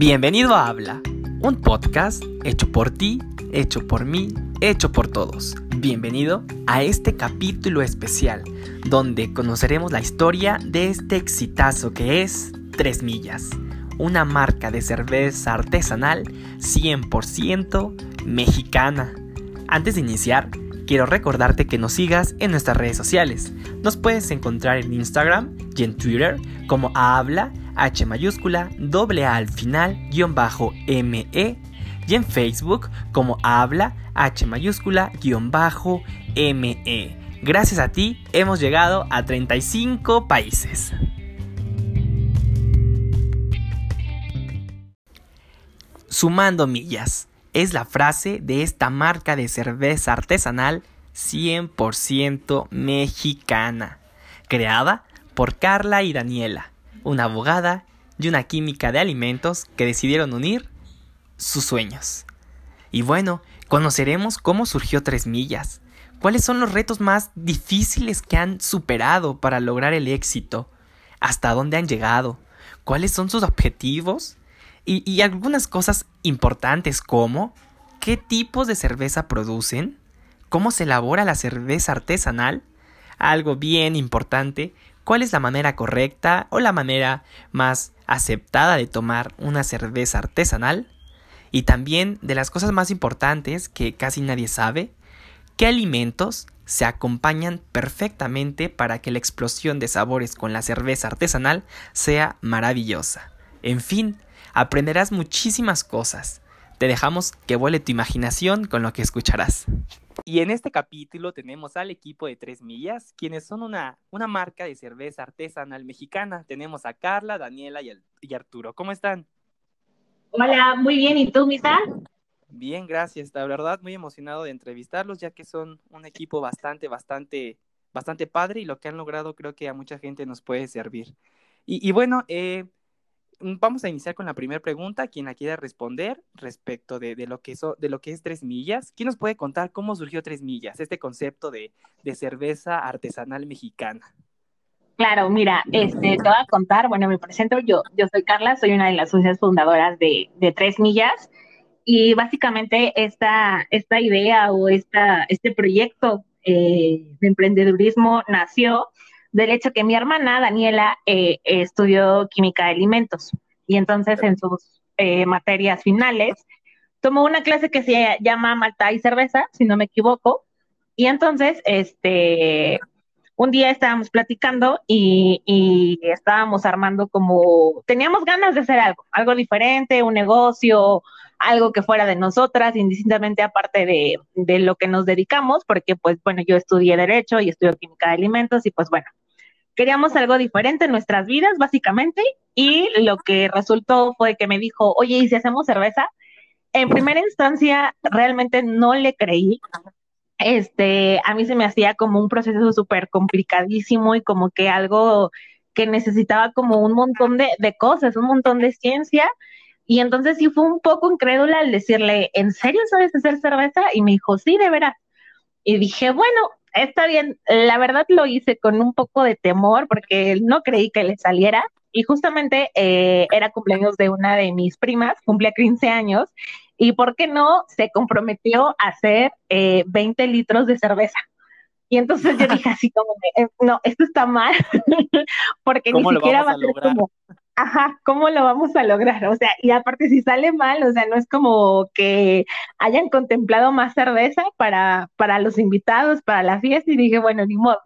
Bienvenido a Habla, un podcast hecho por ti, hecho por mí, hecho por todos. Bienvenido a este capítulo especial, donde conoceremos la historia de este exitazo que es Tres Millas, una marca de cerveza artesanal 100% mexicana. Antes de iniciar, quiero recordarte que nos sigas en nuestras redes sociales. Nos puedes encontrar en Instagram y en Twitter como Habla H mayúscula, doble A al final, guion bajo ME, y en Facebook como Habla, H mayúscula, guion bajo ME. Gracias a ti hemos llegado a 35 países. Sumando millas es la frase de esta marca de cerveza artesanal 100% mexicana, creada por Carla y Daniela una abogada y una química de alimentos que decidieron unir sus sueños. Y bueno, conoceremos cómo surgió Tres Millas, cuáles son los retos más difíciles que han superado para lograr el éxito, hasta dónde han llegado, cuáles son sus objetivos y, y algunas cosas importantes como qué tipos de cerveza producen, cómo se elabora la cerveza artesanal, algo bien importante, cuál es la manera correcta o la manera más aceptada de tomar una cerveza artesanal y también de las cosas más importantes que casi nadie sabe, qué alimentos se acompañan perfectamente para que la explosión de sabores con la cerveza artesanal sea maravillosa. En fin, aprenderás muchísimas cosas. Te dejamos que vuele tu imaginación con lo que escucharás. Y en este capítulo tenemos al equipo de Tres Millas, quienes son una, una marca de cerveza artesanal mexicana. Tenemos a Carla, Daniela y, y Arturo. ¿Cómo están? Hola, muy bien. ¿Y tú, Misa? Bien, gracias. La verdad, muy emocionado de entrevistarlos, ya que son un equipo bastante, bastante, bastante padre y lo que han logrado creo que a mucha gente nos puede servir. Y, y bueno, eh, vamos a iniciar con la primera pregunta. Quien la quiera responder respecto de, lo que de lo que es Tres Millas. ¿Quién nos puede contar cómo surgió Tres Millas, este concepto de, cerveza artesanal mexicana? Claro, mira, este, te voy a contar, bueno, me presento yo, yo soy Carla, soy una de las socias fundadoras de, Tres Millas y básicamente esta, esta idea o esta, este proyecto eh, de emprendedurismo nació del hecho que mi hermana Daniela eh, estudió química de alimentos y entonces en sus eh, materias finales tomó una clase que se llama Malta y cerveza, si no me equivoco, y entonces este un día estábamos platicando y, estábamos armando como, teníamos ganas de hacer algo, algo diferente, un negocio, algo que fuera de nosotras, indistintamente aparte de, de, lo que nos dedicamos, porque pues bueno, yo estudié Derecho y estudio Química de Alimentos y pues bueno, queríamos algo diferente en nuestras vidas, básicamente, y lo que resultó fue que me dijo, oye, ¿y si hacemos cerveza? En primera instancia, realmente no le creí. Este, a mí se me hacía como un proceso súper complicadísimo y como que algo que necesitaba como un montón de, de cosas, un montón de ciencia. Y entonces sí fue un poco incrédula al decirle, ¿en serio sabes hacer cerveza? Y me dijo, sí, de veras. Y dije, bueno, está bien, la verdad lo hice con un poco de temor porque no creí que le saliera y justamente eh, era cumpleaños de una de mis primas, cumplía 15 años y ¿por qué no? Se comprometió a hacer 20 eh, litros de cerveza. Y entonces yo dije así como, eh, no, esto está mal, porque ni siquiera va a ser como, ajá, ¿cómo lo vamos a lograr? O sea, y aparte si sale mal, o sea, no es como que hayan contemplado más cerveza para, para los invitados, para la fiesta, y dije, bueno, ni modo.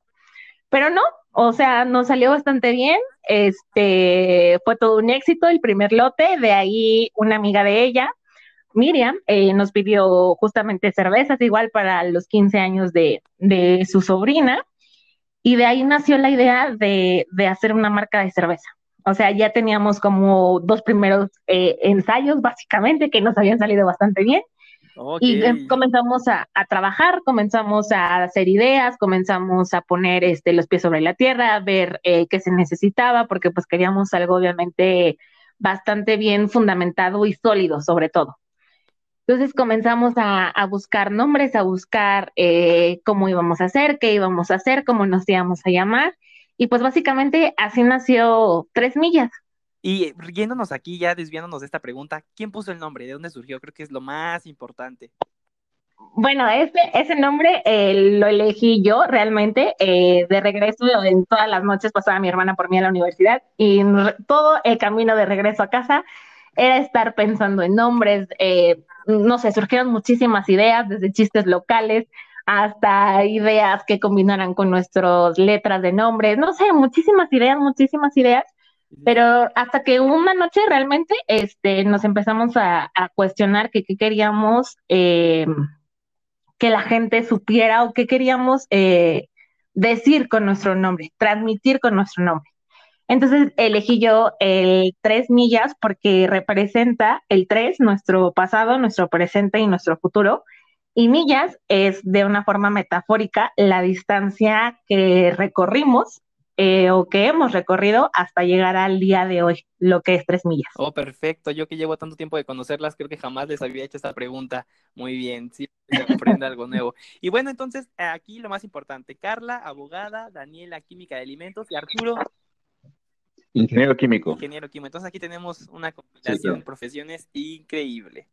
Pero no, o sea, nos salió bastante bien, este, fue todo un éxito el primer lote, de ahí una amiga de ella, Miriam, eh, nos pidió justamente cervezas igual para los 15 años de, de su sobrina, y de ahí nació la idea de, de hacer una marca de cerveza. O sea, ya teníamos como dos primeros eh, ensayos, básicamente, que nos habían salido bastante bien. Y eh, comenzamos a, trabajar, comenzamos a hacer ideas, comenzamos a poner este, los pies sobre la tierra, a ver eh, qué se necesitaba, porque pues queríamos algo obviamente bastante bien fundamentado y sólido, sobre todo. Entonces comenzamos a, a buscar nombres, a buscar cómo íbamos a hacer, qué íbamos a hacer, cómo nos íbamos a llamar. Y pues básicamente así nació Tres Millas. Y riéndonos aquí, ya desviándonos de esta pregunta, ¿quién puso el nombre? ¿De dónde surgió? Creo que es lo más importante. Bueno, ese, ese nombre eh, lo elegí yo realmente. Eh, de regreso, en todas las noches pasaba mi hermana por mí a la universidad y todo el camino de regreso a casa era estar pensando en nombres. Eh, no sé, surgieron muchísimas ideas, desde chistes locales hasta ideas que combinaran con nuestras letras de nombres. No sé, muchísimas ideas, muchísimas ideas. Pero hasta que una noche realmente este, nos empezamos a, cuestionar qué queríamos eh, que la gente supiera o qué queríamos eh, decir con nuestro nombre, transmitir con nuestro nombre. Entonces elegí yo el tres millas porque representa el tres, nuestro pasado, nuestro presente y nuestro futuro. Y millas es de una forma metafórica la distancia que recorrimos eh, o que hemos recorrido hasta llegar al día de hoy, lo que es tres millas. Oh, perfecto. Yo que llevo tanto tiempo de conocerlas, creo que jamás les había hecho esta pregunta. Muy bien, sí, se aprende algo nuevo. Y bueno, entonces aquí lo más importante, Carla, abogada, Daniela, química de alimentos y Arturo. Ingeniero químico. Ingeniero químico. Entonces aquí tenemos una combinación de profesiones increíble.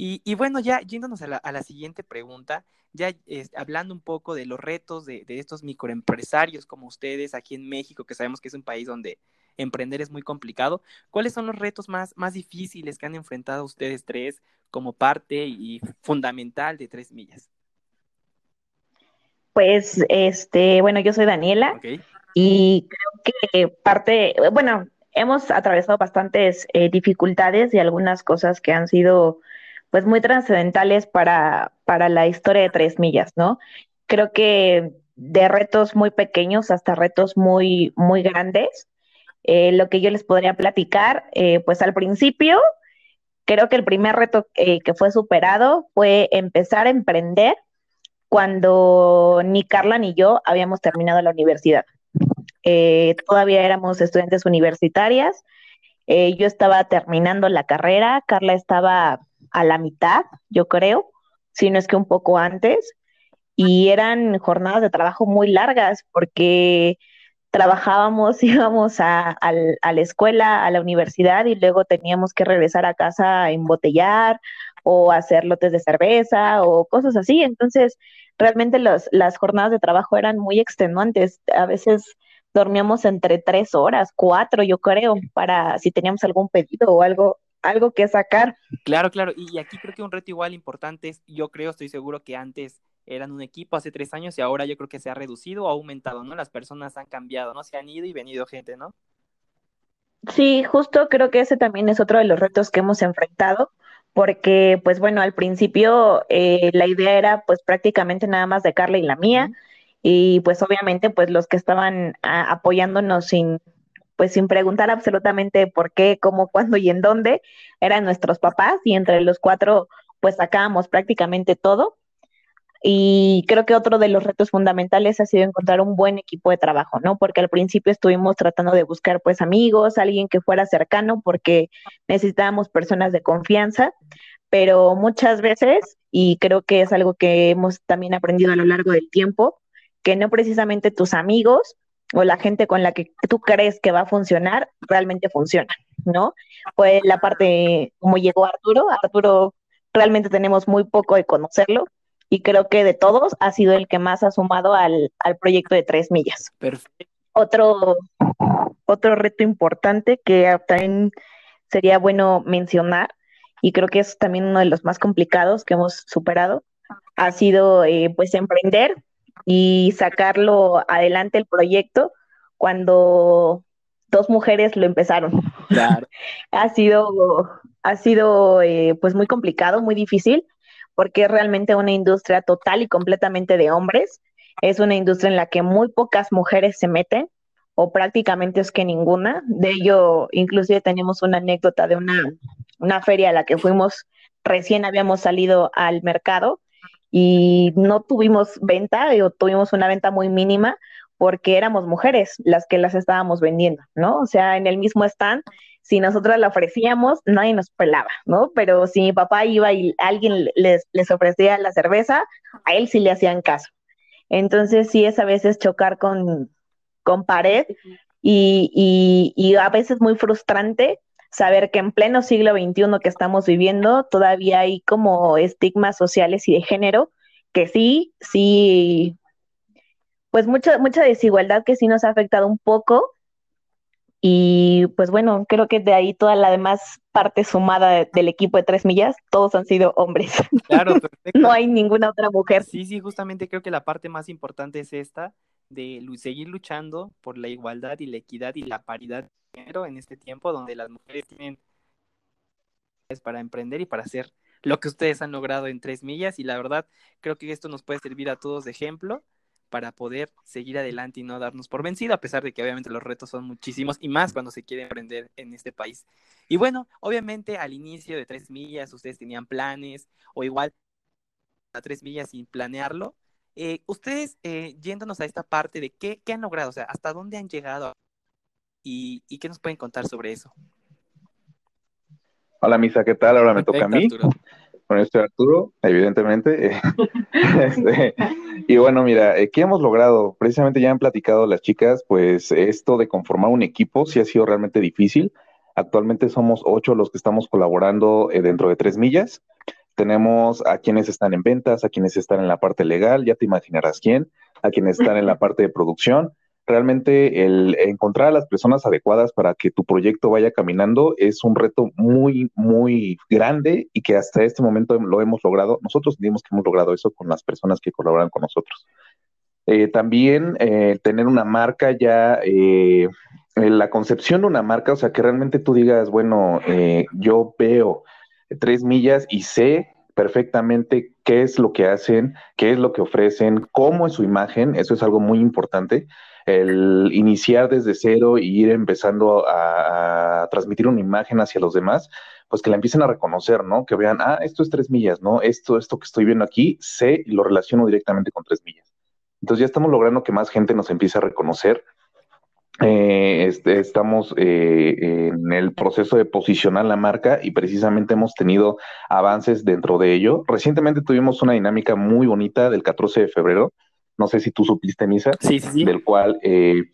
Y, bueno, ya yéndonos a la, siguiente pregunta, ya hablando un poco de los retos de, estos microempresarios como ustedes aquí en México, que sabemos que es un país donde emprender es muy complicado, ¿cuáles son los retos más, más difíciles que han enfrentado ustedes tres como parte y fundamental de Tres Millas? Pues, este, bueno, yo soy Daniela y creo que parte, bueno, hemos atravesado bastantes eh, dificultades y algunas cosas que han sido pues muy trascendentales para, para la historia de Tres Millas, ¿no? Creo que de retos muy pequeños hasta retos muy, muy grandes. Eh, lo que yo les podría platicar, eh, pues al principio, creo que el primer reto eh, que fue superado fue empezar a emprender cuando ni Carla ni yo habíamos terminado la universidad. todavía éramos estudiantes universitarias. yo estaba terminando la carrera, Carla estaba a la mitad, yo creo, si no es que un poco antes, y eran jornadas de trabajo muy largas porque trabajábamos, íbamos a, la escuela, a la universidad y luego teníamos que regresar a casa a embotellar o hacer lotes de cerveza o cosas así. Entonces, realmente las jornadas de trabajo eran muy extenuantes. A veces dormíamos entre tres horas, cuatro, yo creo, para si teníamos algún pedido o algo algo que sacar. Claro, claro. Y aquí creo que un reto igual importante es, yo creo, estoy seguro que antes eran un equipo hace tres años y ahora yo creo que se ha reducido o aumentado, ¿no? Las personas han cambiado, ¿no? Se han ido y venido gente, ¿no? Sí, justo creo que ese también es otro de los retos que hemos enfrentado, porque pues bueno, al principio eh, la idea era pues prácticamente nada más de Carla y la mía, y pues obviamente pues los que estaban apoyándonos sin, pues sin preguntar absolutamente por qué, cómo, cuándo y en dónde, eran nuestros papás y entre los cuatro pues sacábamos prácticamente todo. Y creo que otro de los retos fundamentales ha sido encontrar un buen equipo de trabajo, ¿no? Porque al principio estuvimos tratando de buscar pues amigos, alguien que fuera cercano, porque necesitábamos personas de confianza, pero muchas veces, y creo que es algo que hemos también aprendido a lo largo del tiempo, que no precisamente tus amigos o la gente con la que tú crees que va a funcionar, realmente funciona, ¿no? Pues la parte, como llegó Arturo, Arturo realmente tenemos muy poco de conocerlo y creo que de todos ha sido el que más ha sumado al, proyecto de tres millas. Perfecto. Otro, otro reto importante que también sería bueno mencionar, y creo que es también uno de los más complicados que hemos superado, ha sido eh, pues emprender y sacarlo adelante el proyecto cuando dos mujeres lo empezaron. ha sido, ha sido eh, pues muy complicado, muy difícil, porque es realmente una industria total y completamente de hombres. Es una industria en la que muy pocas mujeres se meten, o prácticamente es que ninguna. De ello, inclusive tenemos una anécdota de una, una feria a la que fuimos, recién habíamos salido al mercado y no tuvimos venta o tuvimos una venta muy mínima porque éramos mujeres las que las estábamos vendiendo, ¿no? O sea, en el mismo stand, si nosotras la ofrecíamos, nadie nos pelaba, ¿no? Pero si mi papá iba y alguien les, les ofrecía la cerveza, a él sí le hacían caso. Entonces sí es a veces chocar con, con pared, y, y, a veces muy frustrante saber que en pleno siglo XXI que estamos viviendo todavía hay como estigmas sociales y de género que sí, sí, pues mucha, mucha desigualdad que sí nos ha afectado un poco. Y pues bueno, creo que de ahí toda la demás parte sumada del equipo de tres millas, todos han sido hombres. Claro, perfecto. no hay ninguna otra mujer. Sí, sí, justamente creo que la parte más importante es esta, de seguir luchando por la igualdad y la equidad y la paridad en este tiempo donde las mujeres tienen para emprender y para hacer lo que ustedes han logrado en tres millas. Y la verdad creo que esto nos puede servir a todos de ejemplo para poder seguir adelante y no darnos por vencido, a pesar de que obviamente los retos son muchísimos y más cuando se quiere emprender en este país. Y bueno, obviamente al inicio de tres millas ustedes tenían planes o igual a tres millas sin planearlo, eh, ustedes, eh, yéndonos a esta parte de qué, han logrado, o sea, hasta dónde han llegado y, qué nos pueden contar sobre eso. Hola, Misa, ¿qué tal? Ahora me toca a mí. Bueno, estoy Arturo, evidentemente. Este, y bueno, mira, eh, ¿qué hemos logrado? Precisamente ya han platicado las chicas, pues esto de conformar un equipo sí ha sido realmente difícil. Actualmente somos ocho los que estamos colaborando dentro de tres millas. Tenemos a quienes están en ventas, a quienes están en la parte legal, ya te imaginarás quién, a quienes están en la parte de producción. Realmente el encontrar a las personas adecuadas para que tu proyecto vaya caminando es un reto muy, muy grande y que hasta este momento lo hemos logrado. Nosotros sentimos que hemos logrado eso con las personas que colaboran con nosotros. Eh, también eh, tener una marca ya, eh, la concepción de una marca, o sea, que realmente tú digas, bueno, yo veo tres millas y sé perfectamente qué es lo que hacen, qué es lo que ofrecen, cómo es su imagen, eso es algo muy importante. El iniciar desde cero y ir empezando a, transmitir una imagen hacia los demás, pues que la empiecen a reconocer, ¿no? Que vean, ah, esto es tres millas, ¿no? Esto, esto que estoy viendo aquí, sé y lo relaciono directamente con tres millas. Entonces ya estamos logrando que más gente nos empiece a reconocer este, estamos eh, en el proceso de posicionar la marca y precisamente hemos tenido avances dentro de ello. Recientemente tuvimos una dinámica muy bonita del 14 de febrero, no sé si tú supiste, Misa, sí, sí, sí. del cual eh,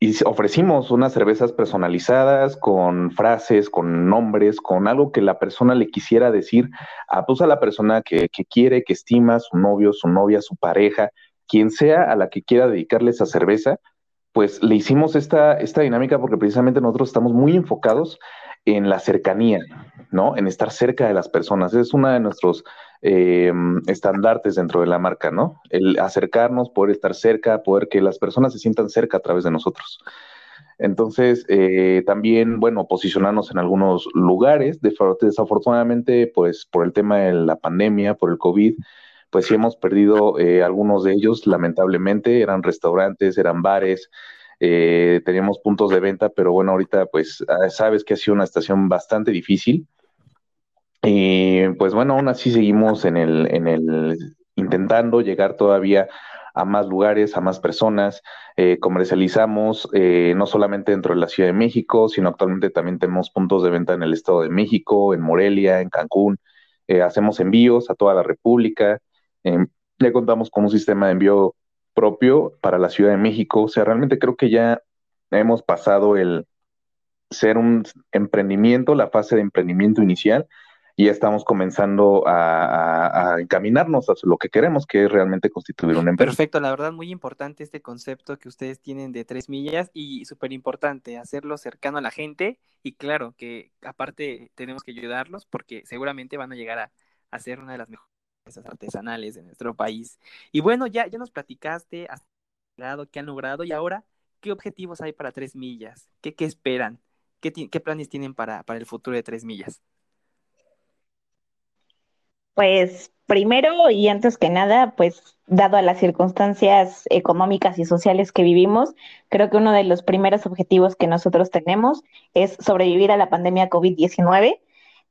y ofrecimos unas cervezas personalizadas con frases, con nombres, con algo que la persona le quisiera decir a, pues, a la persona que, que quiere, que estima, su novio, su novia, su pareja, quien sea a la que quiera dedicarle esa cerveza pues le hicimos esta, esta dinámica porque precisamente nosotros estamos muy enfocados en la cercanía, ¿no? En estar cerca de las personas. Es uno de nuestros eh, estandartes dentro de la marca, ¿no? El acercarnos, poder estar cerca, poder que las personas se sientan cerca a través de nosotros. Entonces, eh, también, bueno, posicionarnos en algunos lugares. Desafortunadamente, pues por el tema de la pandemia, por el COVID, pues sí hemos perdido eh, algunos de ellos, lamentablemente, eran restaurantes, eran bares, eh, teníamos puntos de venta, pero bueno, ahorita pues ah, sabes que ha sido una estación bastante difícil. Y pues bueno, aún así seguimos en el, en el intentando llegar todavía a más lugares, a más personas. Eh, comercializamos no solamente dentro de la Ciudad de México, sino actualmente también tenemos puntos de venta en el Estado de México, en Morelia, en Cancún. hacemos envíos a toda la República. Em, ya contamos con un sistema de envío propio para la Ciudad de México. O sea, realmente creo que ya hemos pasado el ser un emprendimiento, la fase de emprendimiento inicial, y estamos comenzando a, encaminarnos hacia lo que queremos, que es realmente constituir una empresa. Perfecto, la verdad muy importante este concepto que ustedes tienen de tres millas y súper importante hacerlo cercano a la gente y claro que aparte tenemos que ayudarlos porque seguramente van a llegar a, a ser una de las mejores artesanales de nuestro país. Y bueno, ya, ya nos platicaste hasta qué han logrado y ahora, ¿qué objetivos hay para Tres Millas? ¿Qué, qué esperan? ¿Qué, ¿Qué, planes tienen para, para el futuro de Tres Millas? Pues primero y antes que nada, pues dado a las circunstancias económicas y sociales que vivimos, creo que uno de los primeros objetivos que nosotros tenemos es sobrevivir a la pandemia COVID-19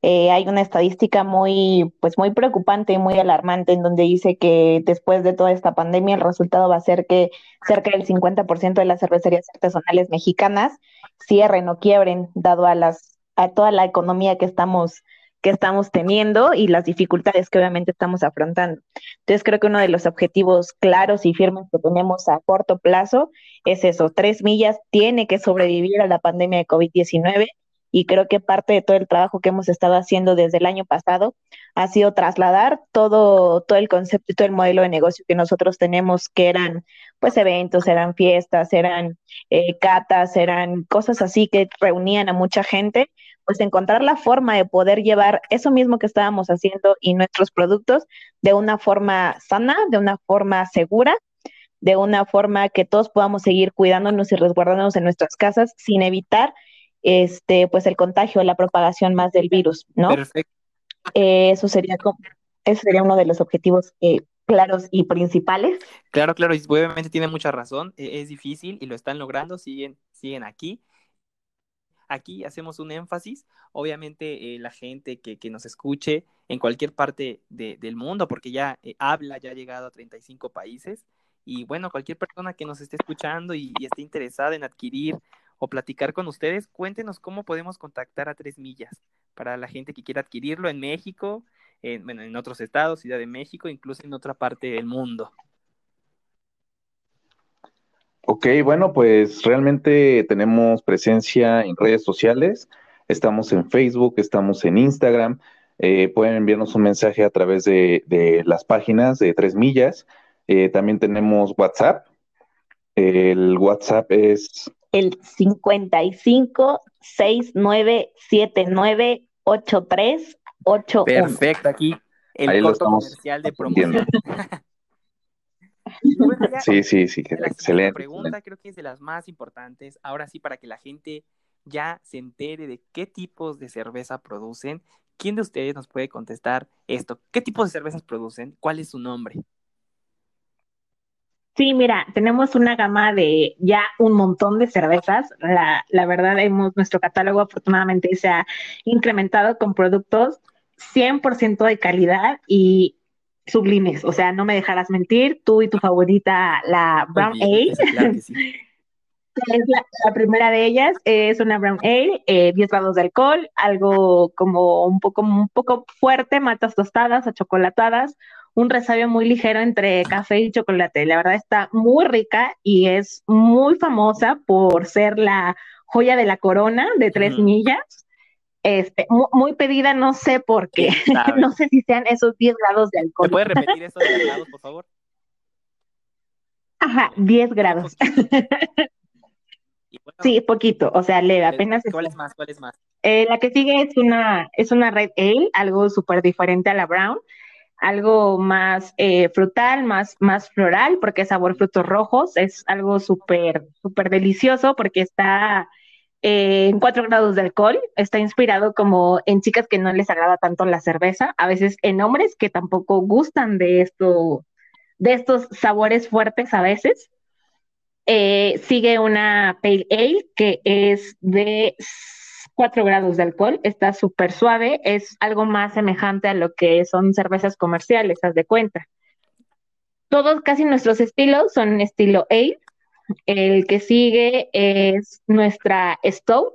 eh, hay una estadística muy, pues muy preocupante y muy alarmante en donde dice que después de toda esta pandemia el resultado va a ser que cerca del 50% de las cervecerías artesanales mexicanas cierren o quiebren, dado a las a toda la economía que estamos que estamos teniendo y las dificultades que obviamente estamos afrontando. Entonces creo que uno de los objetivos claros y firmes que tenemos a corto plazo es eso, tres millas tiene que sobrevivir a la pandemia de COVID-19 y creo que parte de todo el trabajo que hemos estado haciendo desde el año pasado ha sido trasladar todo, todo el concepto y todo el modelo de negocio que nosotros tenemos, que eran pues eventos, eran fiestas, eran eh, catas, eran cosas así que reunían a mucha gente, pues encontrar la forma de poder llevar eso mismo que estábamos haciendo y nuestros productos de una forma sana, de una forma segura de una forma que todos podamos seguir cuidándonos y resguardándonos en nuestras casas sin evitar este, pues el contagio, la propagación más del virus, ¿no? Perfecto. Eh, eso sería eso sería uno de los objetivos eh, claros y principales. Claro, claro, y obviamente tiene mucha razón, e, es difícil y lo están logrando, siguen, siguen aquí. Aquí hacemos un énfasis, obviamente eh, la gente que, nos escuche en cualquier parte del mundo, porque ya habla, ya ha llegado a 35 países, y bueno, cualquier persona que nos esté escuchando y esté interesada en adquirir o platicar con ustedes, cuéntenos cómo podemos contactar a Tres Millas para la gente que quiera adquirirlo en México, en, bueno, en otros estados, Ciudad de México, incluso en otra parte del mundo. Ok, bueno, pues realmente tenemos presencia en redes sociales, estamos en Facebook, estamos en Instagram, eh, pueden enviarnos un mensaje a través de, las páginas de Tres Millas, eh, también tenemos WhatsApp, el WhatsApp es el 55 69 79 83 81. Perfecto, aquí el Ahí corto comercial de promoción. sí, sí, sí, la excelente. La pregunta creo que es de las más importantes. Ahora sí, para que la gente ya se entere de qué tipos de cerveza producen. ¿Quién de ustedes nos puede contestar esto? ¿Qué tipos de cervezas producen? ¿Cuál es su nombre? Sí, mira, tenemos una gama de ya un montón de cervezas. La, la verdad, hemos, nuestro catálogo afortunadamente se ha incrementado con productos 100% de calidad y sublimes. O sea, no me dejarás mentir, tú y tu favorita, la Brown Ale. es la, primera de ellas, es una Brown Ale, eh, 10 grados de alcohol, algo como un poco, un poco fuerte, matas tostadas, achocolatadas, un resabio muy ligero entre café y chocolate. La verdad está muy rica y es muy famosa por ser la joya de la corona de tres millas. Este, muy, pedida, no sé por qué. no sé si sean esos 10 grados de alcohol. ¿Me puede repetir esos 10 grados, por favor? Ajá, 10 grados. sí, poquito, o sea, leve, apenas. ¿Cuál es más? ¿Cuál es más? Eh, la que sigue es una, es una Red Ale, algo súper diferente a la Brown algo más eh, frutal, más, más floral, porque es sabor frutos rojos, es algo súper, súper delicioso porque está en cuatro grados de alcohol, está inspirado como en chicas que no les agrada tanto la cerveza, a veces en hombres que tampoco gustan de de estos sabores fuertes a veces. Eh, sigue una Pale Ale que es de 4 grados de alcohol, está súper suave, es algo más semejante a lo que son cervezas comerciales, haz de cuenta. Todos casi nuestros estilos son estilo Ale. El que sigue es nuestra Stout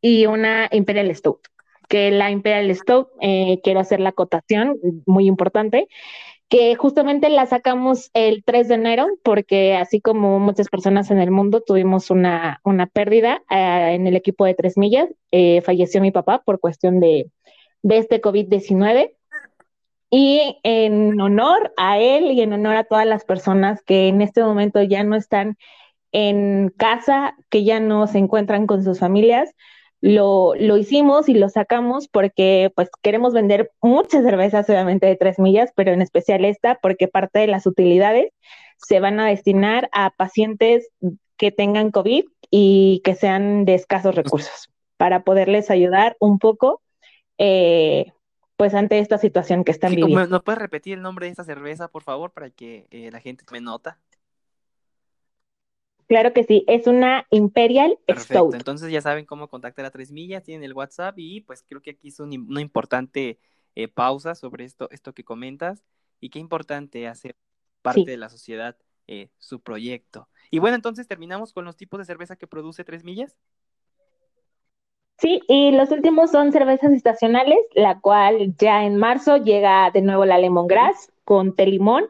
y una Imperial Stout. Que la Imperial Stout, eh, quiero hacer la acotación, muy importante, que justamente la sacamos el 3 de enero porque así como muchas personas en el mundo tuvimos una, una pérdida eh, en el equipo de tres millas, eh, falleció mi papá por cuestión de, de este COVID-19. Y en honor a él y en honor a todas las personas que en este momento ya no están en casa, que ya no se encuentran con sus familias, lo, lo, hicimos y lo sacamos porque pues queremos vender muchas cervezas obviamente de tres millas, pero en especial esta porque parte de las utilidades se van a destinar a pacientes que tengan COVID y que sean de escasos recursos para poderles ayudar un poco eh, pues ante esta situación que están viviendo. ¿No puedes repetir el nombre de esta cerveza, por favor, para que eh, la gente me nota? Claro que sí, es una Imperial Perfecto. Entonces ya saben cómo contactar a Tres Millas, tienen el WhatsApp y pues creo que aquí es una importante eh, pausa sobre esto, esto que comentas y qué importante hacer parte de la sociedad eh, su proyecto. Y bueno, entonces terminamos con los tipos de cerveza que produce Tres Millas. Sí, y los últimos son cervezas estacionales, la cual ya en marzo llega de nuevo la lemongrass con té limón.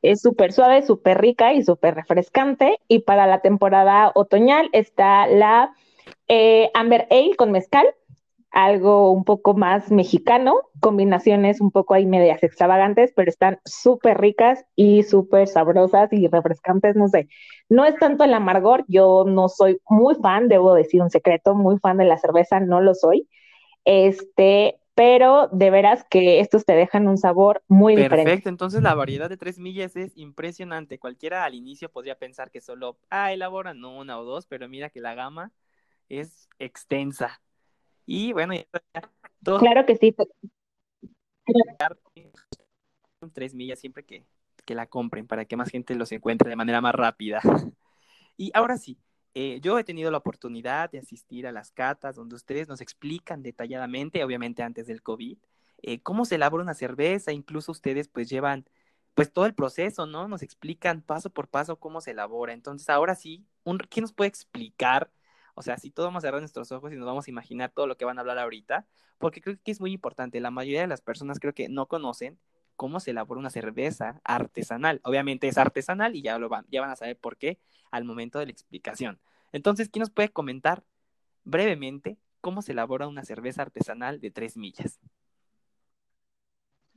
Es súper suave, súper rica y súper refrescante. Y para la temporada otoñal está la eh, Amber Ale con mezcal, algo un poco más mexicano, combinaciones un poco ahí medias extravagantes, pero están súper ricas y súper sabrosas y refrescantes, no sé. No es tanto el amargor, yo no soy muy fan, debo decir un secreto, muy fan de la cerveza, no lo soy. Este, pero de veras que estos te dejan un sabor muy diferente. Perfecto, entonces la variedad de tres millas es impresionante. Cualquiera al inicio podría pensar que solo, ah, elaboran una o dos, pero mira que la gama es extensa. Y bueno, claro que sí. Tres millas siempre que, que la compren para que más gente los encuentre de manera más rápida. Y ahora sí, eh, yo he tenido la oportunidad de asistir a las catas donde ustedes nos explican detalladamente, obviamente antes del COVID, eh, cómo se elabora una cerveza, incluso ustedes pues llevan pues todo el proceso, ¿no? Nos explican paso por paso cómo se elabora. Entonces, ahora sí, un, ¿quién nos puede explicar o sea, si todos vamos a cerrar nuestros ojos y nos vamos a imaginar todo lo que van a hablar ahorita, porque creo que es muy importante. La mayoría de las personas creo que no conocen cómo se elabora una cerveza artesanal. Obviamente es artesanal y ya lo van, ya van a saber por qué al momento de la explicación. Entonces, ¿quién nos puede comentar brevemente cómo se elabora una cerveza artesanal de tres millas?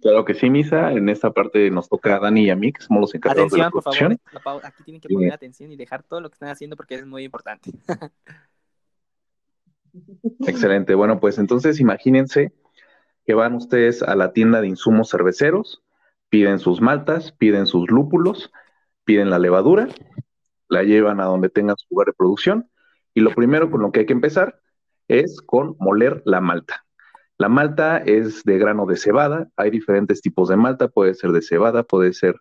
Claro que sí, Misa. En esta parte nos toca a Dani y a mí, que somos los encargados de la por favor. Aquí tienen que poner atención y dejar todo lo que están haciendo porque es muy importante. Excelente. Bueno, pues entonces imagínense que van ustedes a la tienda de insumos cerveceros, piden sus maltas, piden sus lúpulos, piden la levadura, la llevan a donde tengan su lugar de producción y lo primero con lo que hay que empezar es con moler la malta. La malta es de grano de cebada, hay diferentes tipos de malta, puede ser de cebada, puede ser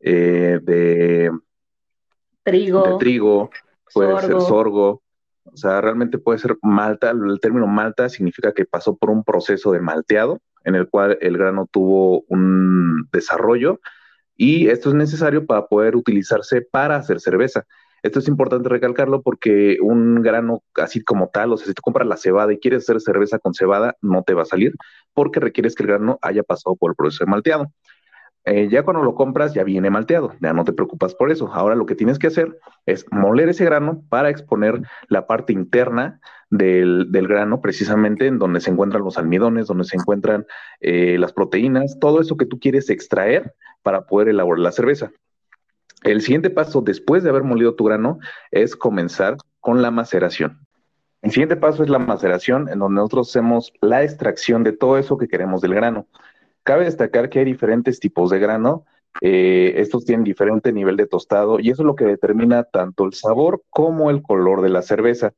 eh, de trigo, trigo puede ser sorgo, o sea, realmente puede ser malta, el término malta significa que pasó por un proceso de malteado en el cual el grano tuvo un desarrollo y esto es necesario para poder utilizarse para hacer cerveza. Esto es importante recalcarlo porque un grano así como tal, o sea, si tú compras la cebada y quieres hacer cerveza con cebada, no te va a salir porque requieres que el grano haya pasado por el proceso de malteado. Eh, ya cuando lo compras ya viene malteado, ya no te preocupas por eso. Ahora lo que tienes que hacer es moler ese grano para exponer la parte interna del, grano, precisamente en donde se encuentran los almidones, donde se encuentran eh, las proteínas, todo eso que tú quieres extraer para poder elaborar la cerveza. El siguiente paso, después de haber molido tu grano, es comenzar con la maceración. El siguiente paso es la maceración, en donde nosotros hacemos la extracción de todo eso que queremos del grano. Cabe destacar que hay diferentes tipos de grano. Eh, estos tienen diferente nivel de tostado y eso es lo que determina tanto el sabor como el color de la cerveza.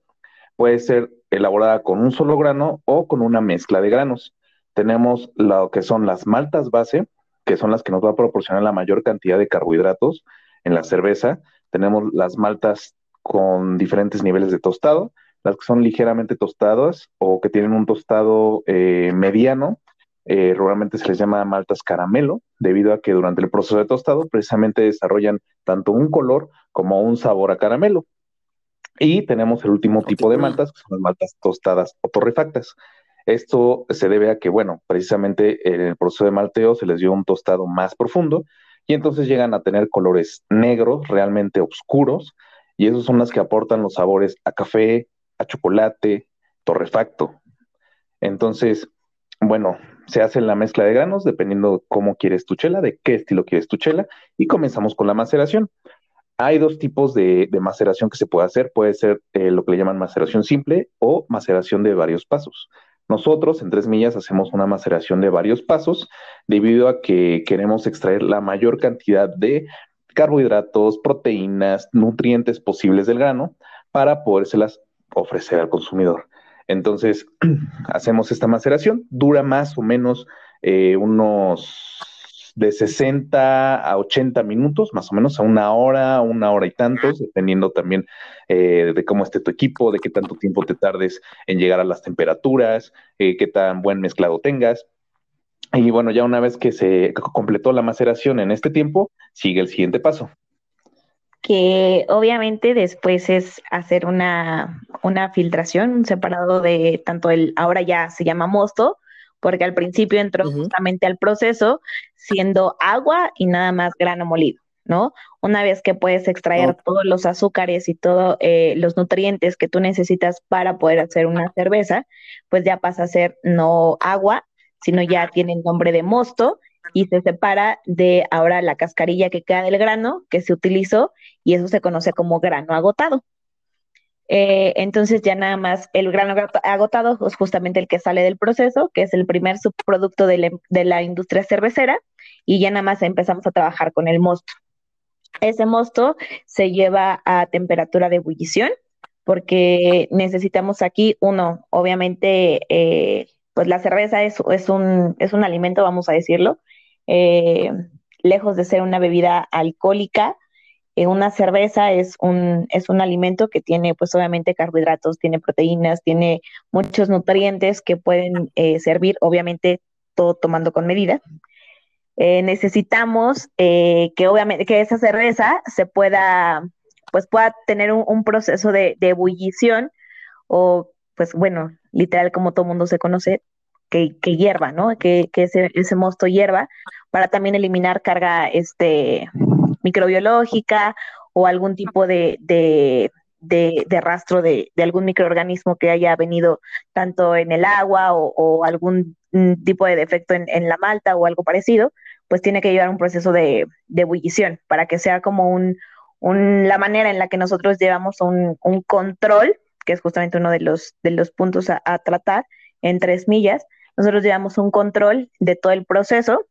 Puede ser elaborada con un solo grano o con una mezcla de granos. Tenemos lo que son las maltas base, que son las que nos va a proporcionar la mayor cantidad de carbohidratos en la cerveza. Tenemos las maltas con diferentes niveles de tostado, las que son ligeramente tostadas o que tienen un tostado eh, mediano. Eh, normalmente se les llama maltas caramelo, debido a que durante el proceso de tostado precisamente desarrollan tanto un color como un sabor a caramelo. Y tenemos el último tipo de maltas, que son las maltas tostadas o torrefactas. Esto se debe a que, bueno, precisamente en el proceso de malteo se les dio un tostado más profundo y entonces llegan a tener colores negros, realmente oscuros, y esos son las que aportan los sabores a café, a chocolate, torrefacto. Entonces, bueno, se hace la mezcla de granos dependiendo cómo quieres tu chela, de qué estilo quieres tu chela, y comenzamos con la maceración. Hay dos tipos de, maceración que se puede hacer. Puede ser eh, lo que le llaman maceración simple o maceración de varios pasos. Nosotros en tres millas hacemos una maceración de varios pasos debido a que queremos extraer la mayor cantidad de carbohidratos, proteínas, nutrientes posibles del grano para podérselas ofrecer al consumidor. Entonces, hacemos esta maceración, dura más o menos eh, unos de 60 a 80 minutos, más o menos a una hora, una hora y tantos, dependiendo también eh, de cómo esté tu equipo, de qué tanto tiempo te tardes en llegar a las temperaturas, eh, qué tan buen mezclado tengas. Y bueno, ya una vez que se completó la maceración en este tiempo, sigue el siguiente paso, que obviamente después es hacer una, una filtración, un separado de tanto el, ahora ya se llama mosto, porque al principio entró justamente al proceso siendo agua y nada más grano molido, ¿no? Una vez que puedes extraer todos los azúcares y todos eh, los nutrientes que tú necesitas para poder hacer una cerveza, pues ya pasa a ser no agua, sino ya tiene el nombre de mosto y se separa de ahora la cascarilla que queda del grano que se utilizó y eso se conoce como grano agotado. Eh, entonces ya nada más el grano agotado es justamente el que sale del proceso, que es el primer subproducto de la, industria cervecera, y ya nada más empezamos a trabajar con el mosto. Ese mosto se lleva a temperatura de ebullición, porque necesitamos aquí, uno, obviamente, eh, pues la cerveza es, es, un, es un alimento, vamos a decirlo, eh, lejos de ser una bebida alcohólica, eh, una cerveza es un, es un alimento que tiene, pues obviamente, carbohidratos, tiene proteínas, tiene muchos nutrientes que pueden eh, servir, obviamente, todo tomando con medida. necesitamos que obviamente que esa cerveza se pueda, pues pueda tener un, proceso de, ebullición o, pues bueno, literal como todo mundo se conoce, que, hierva, ¿no? Que, ese, ese, mosto hierva para también eliminar carga este, microbiológica o algún tipo de, de, rastro de, algún microorganismo que haya venido tanto en el agua o, algún mm, tipo de defecto en, la malta o algo parecido, pues tiene que llevar un proceso de, ebullición para que sea como un, la manera en la que nosotros llevamos un, control, que es justamente uno de los, de los puntos a, a tratar en tres millas, nosotros llevamos un control de todo el proceso,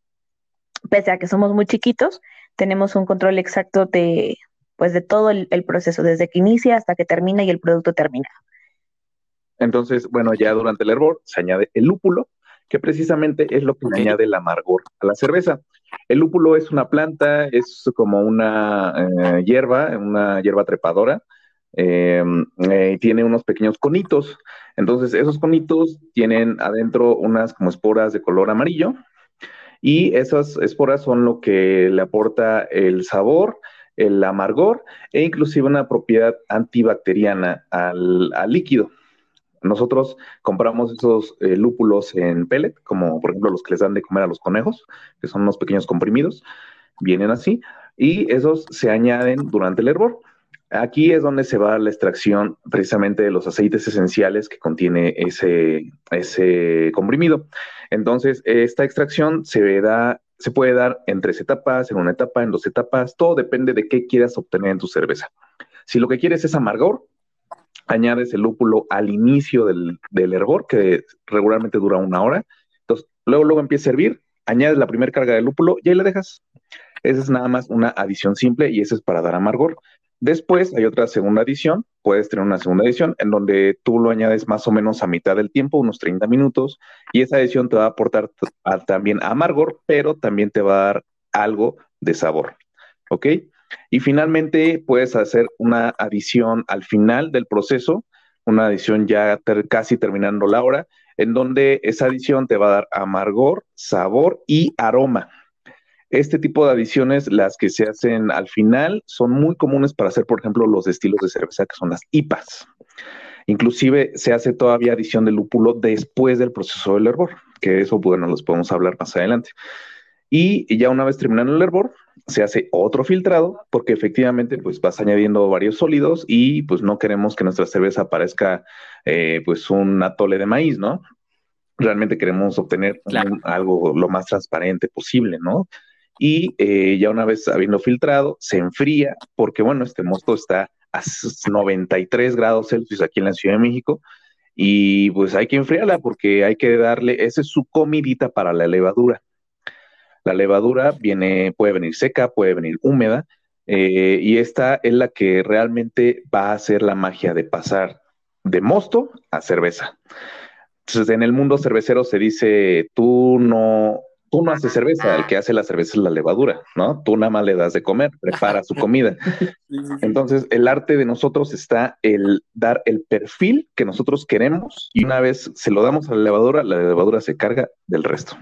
pese a que somos muy chiquitos, tenemos un control exacto de, pues, de todo el, proceso, desde que inicia hasta que termina y el producto termina. Entonces, bueno, ya durante el hervor se añade el lúpulo, que precisamente es lo que añade el amargor a la cerveza. El lúpulo es una planta, es como una eh, hierba, una hierba trepadora, Em, eh, tiene unos pequeños conitos. Entonces, esos conitos tienen adentro unas como esporas de color amarillo y esas esporas son lo que le aporta el sabor, el amargor e inclusive una propiedad antibacteriana al, líquido. Nosotros compramos esos eh, lúpulos en pellet, como por ejemplo los que les dan de comer a los conejos, que son unos pequeños comprimidos, vienen así, y esos se añaden durante el hervor. Aquí es donde se va la extracción precisamente de los aceites esenciales que contiene ese, ese comprimido. Entonces, esta extracción se da, se puede dar en tres etapas, en una etapa, en dos etapas, todo depende de qué quieras obtener en tu cerveza. Si lo que quieres es amargor, añades el lúpulo al inicio del, del hervor, que regularmente dura una hora. Luego, luego empieza a hervir, añades la primera carga de lúpulo y ahí la dejas. Esa es nada más una adición simple y esa es para dar amargor. Después hay otra segunda edición, puedes tener una segunda edición en donde tú lo añades más o menos a mitad del tiempo, unos 30 minutos, y esa edición te va a aportar también amargor, pero también te va a dar algo de sabor. ¿Ok? Y finalmente puedes hacer una adición al final del proceso, una adición ya casi terminando la hora, en donde esa adición te va a dar amargor, sabor y aroma. Este tipo de adiciones, las que se hacen al final, son muy comunes para hacer, por ejemplo, los estilos de cerveza, que son las IPAs. Inclusive se hace todavía adición de lúpulo después del proceso del hervor, que eso, bueno, los podemos hablar más adelante. Y ya una vez terminando el hervor, se hace otro filtrado, porque efectivamente, pues vas añadiendo varios sólidos y pues no queremos que nuestra cerveza parezca eh, pues un atole de maíz, ¿no? Realmente queremos obtener algo lo más transparente posible, ¿no? Y eh, ya una vez habiendo filtrado, se enfría, porque bueno, este mosto está a 93 grados Celsius aquí en la Ciudad de México, y pues hay que enfriarla porque hay que darle, esa es su comidita para la levadura. La levadura viene, puede venir seca, puede venir húmeda, eh, y esta es la que realmente va a hacer la magia de pasar de mosto a cerveza. Entonces, en el mundo cervecero se dice, tú no, tú no haces cerveza, el que hace la cerveza es la levadura, ¿no? Tú nada más le das de comer, prepara su comida. Entonces, el arte de nosotros está el dar el perfil que nosotros queremos y una vez se lo damos a la levadura, la levadura se carga del resto.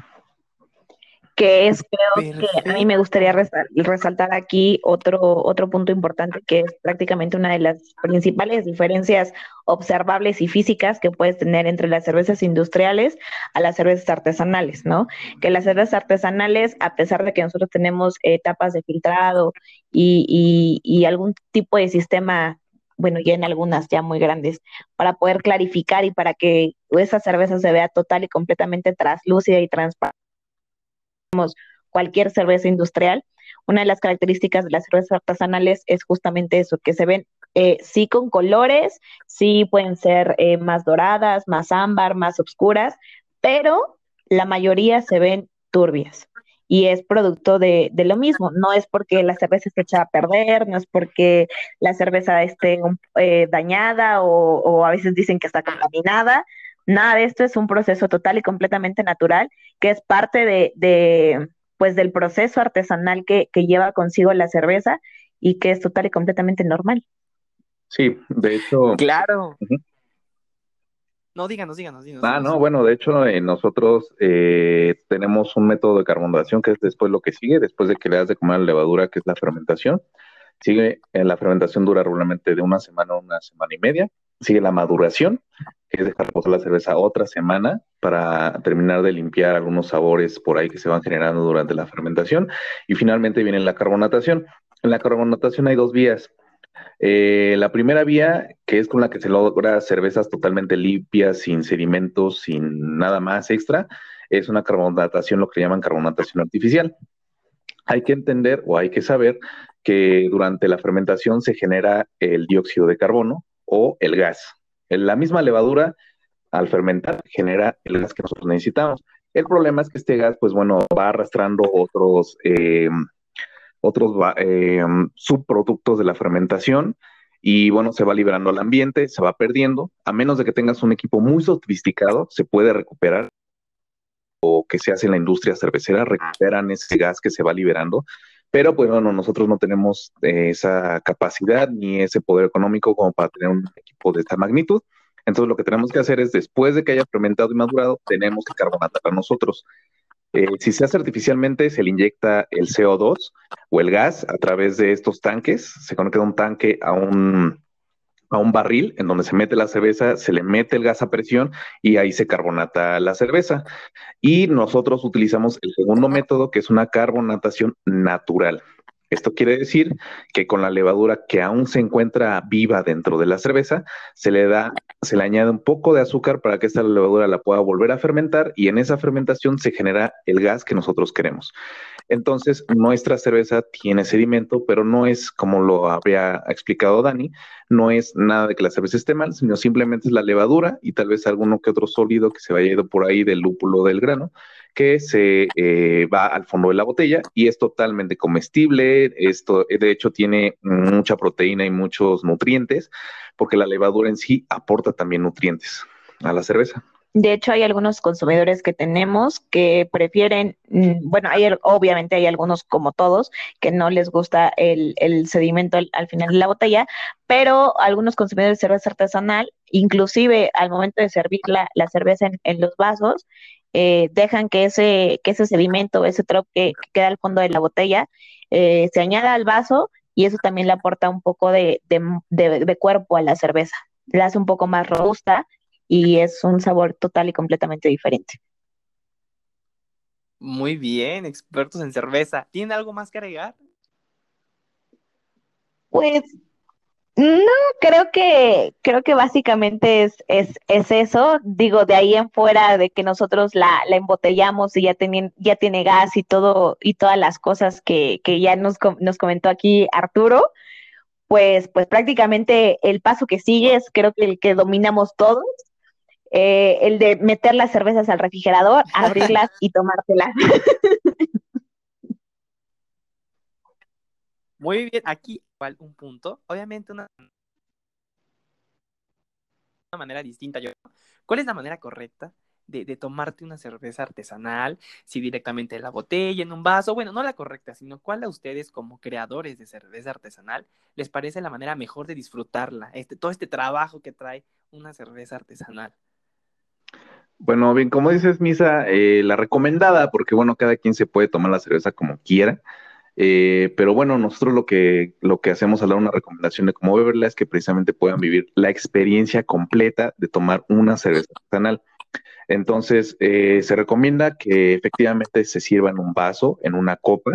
Que es creo que a mí me gustaría resaltar aquí otro, otro punto importante que es prácticamente una de las principales diferencias observables y físicas que puedes tener entre las cervezas industriales a las cervezas artesanales, ¿no? Que las cervezas artesanales, a pesar de que nosotros tenemos etapas de filtrado y, y algún tipo de sistema bueno, ya en algunas ya muy grandes, para poder clarificar y para que esa cerveza se vea total y completamente translúcida y transparente cualquier cerveza industrial. Una de las características de las cervezas artesanales es justamente eso, que se ven eh, sí con colores, sí pueden ser eh, más doradas, más ámbar, más oscuras, pero la mayoría se ven turbias y es producto de, lo mismo. No es porque la cerveza esté echada a perder, no es porque la cerveza esté eh, dañada o, a veces dicen que está contaminada, Nada de esto es un proceso total y completamente natural, que es parte de, pues del proceso artesanal que, lleva consigo la cerveza y que es total y completamente normal. Sí, de hecho. Claro. No, díganos, díganos, díganos. Ah, no, bueno, de hecho eh, nosotros eh, tenemos un método de carbonatación que es después lo que sigue, después de que le das de comer la levadura, que es la fermentación. Sigue, en la fermentación dura regularmente de una semana a una semana y media. Sigue la maduración, que es dejar reposar la cerveza otra semana para terminar de limpiar algunos sabores por ahí que se van generando durante la fermentación. Y finalmente viene la carbonatación. En la carbonatación hay dos vías. Eh, la primera vía, que es con la que se logra cervezas totalmente limpias, sin sedimentos, sin nada más extra, es una carbonatación, lo que llaman carbonatación artificial. Hay que entender o hay que saber que durante la fermentación se genera el dióxido de carbono o el gas. La misma levadura, al fermentar, genera el gas que nosotros necesitamos. El problema es que este gas, pues bueno, va arrastrando otros, eh, otros eh, subproductos de la fermentación y bueno, se va liberando al ambiente, se va perdiendo. A menos de que tengas un equipo muy sofisticado, se puede recuperar o que se hace en la industria cervecera, recuperan ese gas que se va liberando pero pues bueno, nosotros no tenemos eh, esa capacidad ni ese poder económico como para tener un equipo de esta magnitud. Entonces lo que tenemos que hacer es, después de que haya fermentado y madurado, tenemos que carbonatar a nosotros. Eh, si se hace artificialmente, se le inyecta el CO2 o el gas a través de estos tanques. Se conecta un tanque a un, a un barril en donde se mete la cerveza, se le mete el gas a presión y ahí se carbonata la cerveza. Y nosotros utilizamos el segundo método, que es una carbonatación natural. Esto quiere decir que con la levadura que aún se encuentra viva dentro de la cerveza, se le da, se le añade un poco de azúcar para que esta levadura la pueda volver a fermentar y en esa fermentación se genera el gas que nosotros queremos. Entonces, nuestra cerveza tiene sedimento, pero no es como lo había explicado Dani, no es nada de que la cerveza esté mal, sino simplemente es la levadura y tal vez alguno que otro sólido que se vaya ido por ahí del lúpulo del grano, que se eh, va al fondo de la botella y es totalmente comestible. Esto, de hecho, tiene mucha proteína y muchos nutrientes, porque la levadura en sí aporta también nutrientes a la cerveza. De hecho, hay algunos consumidores que tenemos que prefieren, mm, bueno, hay, obviamente hay algunos como todos que no les gusta el, sedimento al, final de la botella, pero algunos consumidores de cerveza artesanal, inclusive al momento de servir la, cerveza en, los vasos, eh, dejan que ese, que ese sedimento, ese trop que, queda al fondo de la botella, eh, se añada al vaso y eso también le aporta un poco de, de cuerpo a la cerveza. La hace un poco más robusta y es un sabor total y completamente diferente. Muy bien, expertos en cerveza. ¿Tienen algo más que agregar? Pues no, creo que, creo que básicamente es, es, es, eso. Digo, de ahí en fuera de que nosotros la, la embotellamos y ya, ya tiene gas y todo, y todas las cosas que, que ya nos, nos comentó aquí Arturo, pues, pues prácticamente el paso que sigue es creo que el que dominamos todos, eh, el de meter las cervezas al refrigerador, abrirlas y tomártelas. Muy bien, aquí un punto, obviamente una, una manera distinta. Yo, ¿Cuál es la manera correcta de, de, tomarte una cerveza artesanal? Si directamente en la botella, en un vaso, bueno, no la correcta, sino cuál a ustedes como creadores de cerveza artesanal les parece la manera mejor de disfrutarla, este, todo este trabajo que trae una cerveza artesanal. Bueno, bien, como dices, Misa, eh, la recomendada, porque bueno, cada quien se puede tomar la cerveza como quiera. Eh, pero bueno, nosotros lo que, lo que hacemos al dar una recomendación de cómo beberla es que precisamente puedan vivir la experiencia completa de tomar una cerveza artesanal. Entonces, eh, se recomienda que efectivamente se sirva en un vaso, en una copa.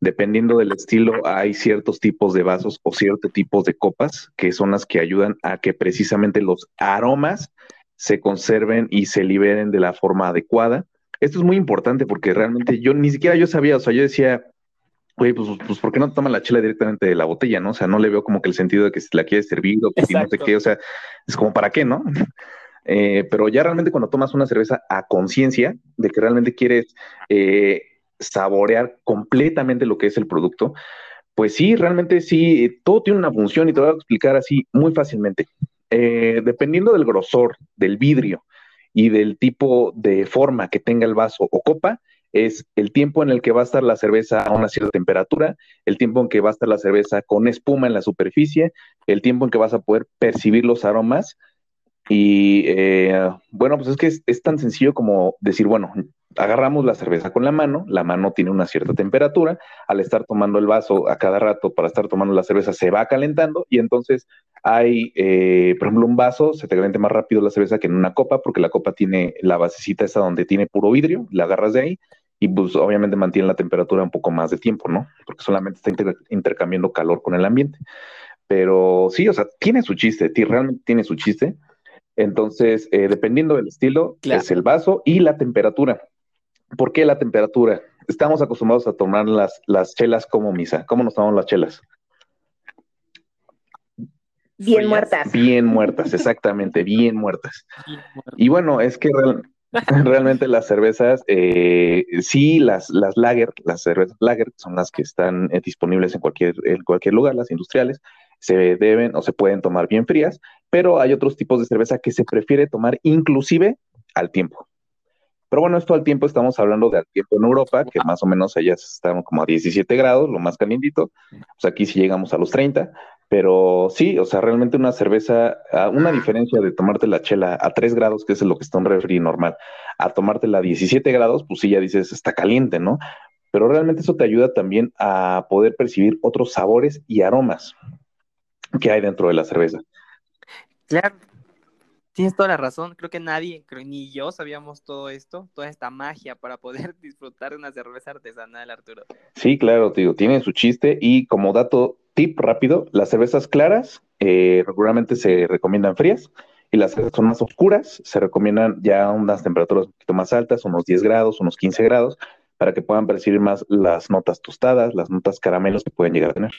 Dependiendo del estilo, hay ciertos tipos de vasos o ciertos tipos de copas que son las que ayudan a que precisamente los aromas se conserven y se liberen de la forma adecuada. Esto es muy importante porque realmente yo ni siquiera yo sabía, o sea, yo decía, Oye, pues, pues, ¿por qué no toman la chela directamente de la botella, no? O sea, no le veo como que el sentido de que si la quieres servir o que si no sé qué, o sea, es como para qué, ¿no? Eh, pero ya realmente cuando tomas una cerveza a conciencia de que realmente quieres eh, saborear completamente lo que es el producto, pues sí, realmente sí, todo tiene una función y te lo voy a explicar así muy fácilmente. Eh, dependiendo del grosor del vidrio y del tipo de forma que tenga el vaso o copa, es el tiempo en el que va a estar la cerveza a una cierta temperatura, el tiempo en que va a estar la cerveza con espuma en la superficie, el tiempo en que vas a poder percibir los aromas. Y eh, bueno, pues es que es, tan sencillo como decir, bueno, agarramos la cerveza con la mano, la mano tiene una cierta temperatura, al estar tomando el vaso a cada rato para estar tomando la cerveza se va calentando y entonces hay, eh, por ejemplo, un vaso, se te calienta más rápido la cerveza que en una copa porque la copa tiene la basecita esa donde tiene puro vidrio, la agarras de ahí y pues obviamente mantiene la temperatura un poco más de tiempo, ¿no? Porque solamente está intercambiando calor con el ambiente. Pero sí, o sea, tiene su chiste, realmente tiene su chiste. Entonces, eh, dependiendo del estilo, es el vaso y la temperatura. ¿Por qué la temperatura? Estamos acostumbrados a tomar las, las chelas como misa. ¿Cómo nos tomamos las chelas? Bien muertas. Bien muertas, exactamente, bien muertas. Y bueno, es que realmente las cervezas, eh, sí, las, las lager, las cervezas lager son las que están eh, disponibles en cualquier, en cualquier lugar, las industriales, se deben o se pueden tomar bien frías, pero hay otros tipos de cerveza que se prefiere tomar inclusive al tiempo. Pero bueno, esto al tiempo estamos hablando de al tiempo en Europa, que más o menos allá estamos como a 17 grados, lo más calientito. Pues aquí sí llegamos a los 30, pero sí, o sea, realmente una cerveza, una diferencia de tomarte la chela a 3 grados, que es lo que está un refri normal, a tomártela a 17 grados, pues sí, ya dices, está caliente, ¿no? Pero realmente eso te ayuda también a poder percibir otros sabores y aromas que hay dentro de la cerveza. Claro, Tienes toda la razón, creo que nadie, creo, ni yo sabíamos todo esto, toda esta magia para poder disfrutar de una cerveza artesanal, Arturo. Sí, claro, tío, tiene su chiste y como dato tip rápido, las cervezas claras eh, regularmente se recomiendan frías y las cervezas son más oscuras se recomiendan ya unas temperaturas un poquito más altas, unos 10 grados, unos 15 grados, para que puedan percibir más las notas tostadas, las notas caramelos que pueden llegar a tener.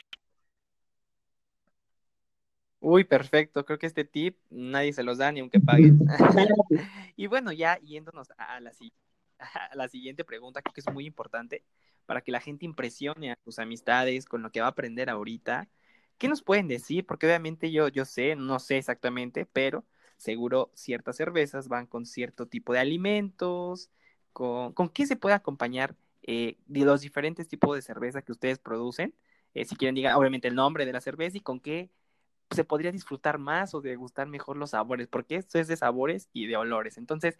Uy, perfecto. Creo que este tip nadie se los da ni aunque paguen. y bueno, ya yéndonos a la, a la siguiente pregunta, creo que es muy importante para que la gente impresione a sus amistades con lo que va a aprender ahorita. ¿Qué nos pueden decir? Porque obviamente yo, yo sé, no sé exactamente, pero seguro ciertas cervezas van con cierto tipo de alimentos. ¿Con, ¿con qué se puede acompañar eh, de los diferentes tipos de cerveza que ustedes producen? Eh, si quieren, digan obviamente el nombre de la cerveza y con qué se podría disfrutar más o degustar mejor los sabores, porque esto es de sabores y de olores. Entonces,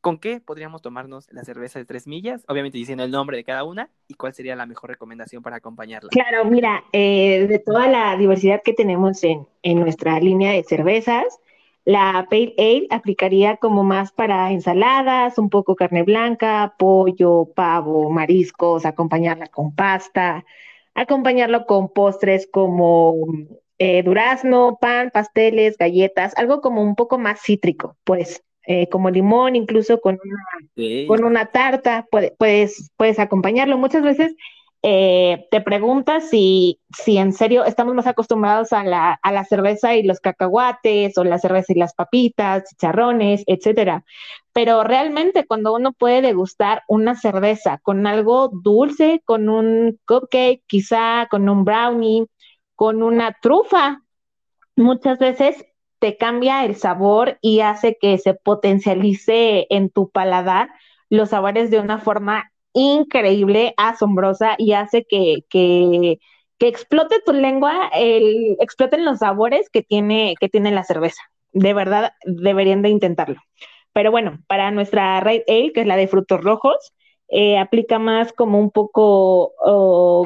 ¿con qué podríamos tomarnos la cerveza de tres millas? Obviamente diciendo el nombre de cada una y cuál sería la mejor recomendación para acompañarla. Claro, mira, eh, de toda la diversidad que tenemos en, en nuestra línea de cervezas, la Pale Ale aplicaría como más para ensaladas, un poco carne blanca, pollo, pavo, mariscos, acompañarla con pasta, acompañarlo con postres como eh, durazno, pan, pasteles, galletas, algo como un poco más cítrico, pues, eh, como limón, incluso con una, con una tarta, puedes, puedes acompañarlo. Muchas veces eh, te preguntas si, si en serio estamos más acostumbrados a la, a la cerveza y los cacahuates, o la cerveza y las papitas, chicharrones, etcétera. Pero realmente cuando uno puede degustar una cerveza con algo dulce, con un cupcake, quizá con un brownie, con una trufa. Muchas veces te cambia el sabor y hace que se potencialice en tu paladar los sabores de una forma increíble, asombrosa y hace que, que, explote tu lengua, el, exploten los sabores que tiene, que tiene la cerveza. De verdad, deberían de intentarlo. Pero bueno, para nuestra Red Ale, que es la de frutos rojos, eh, aplica más como un poco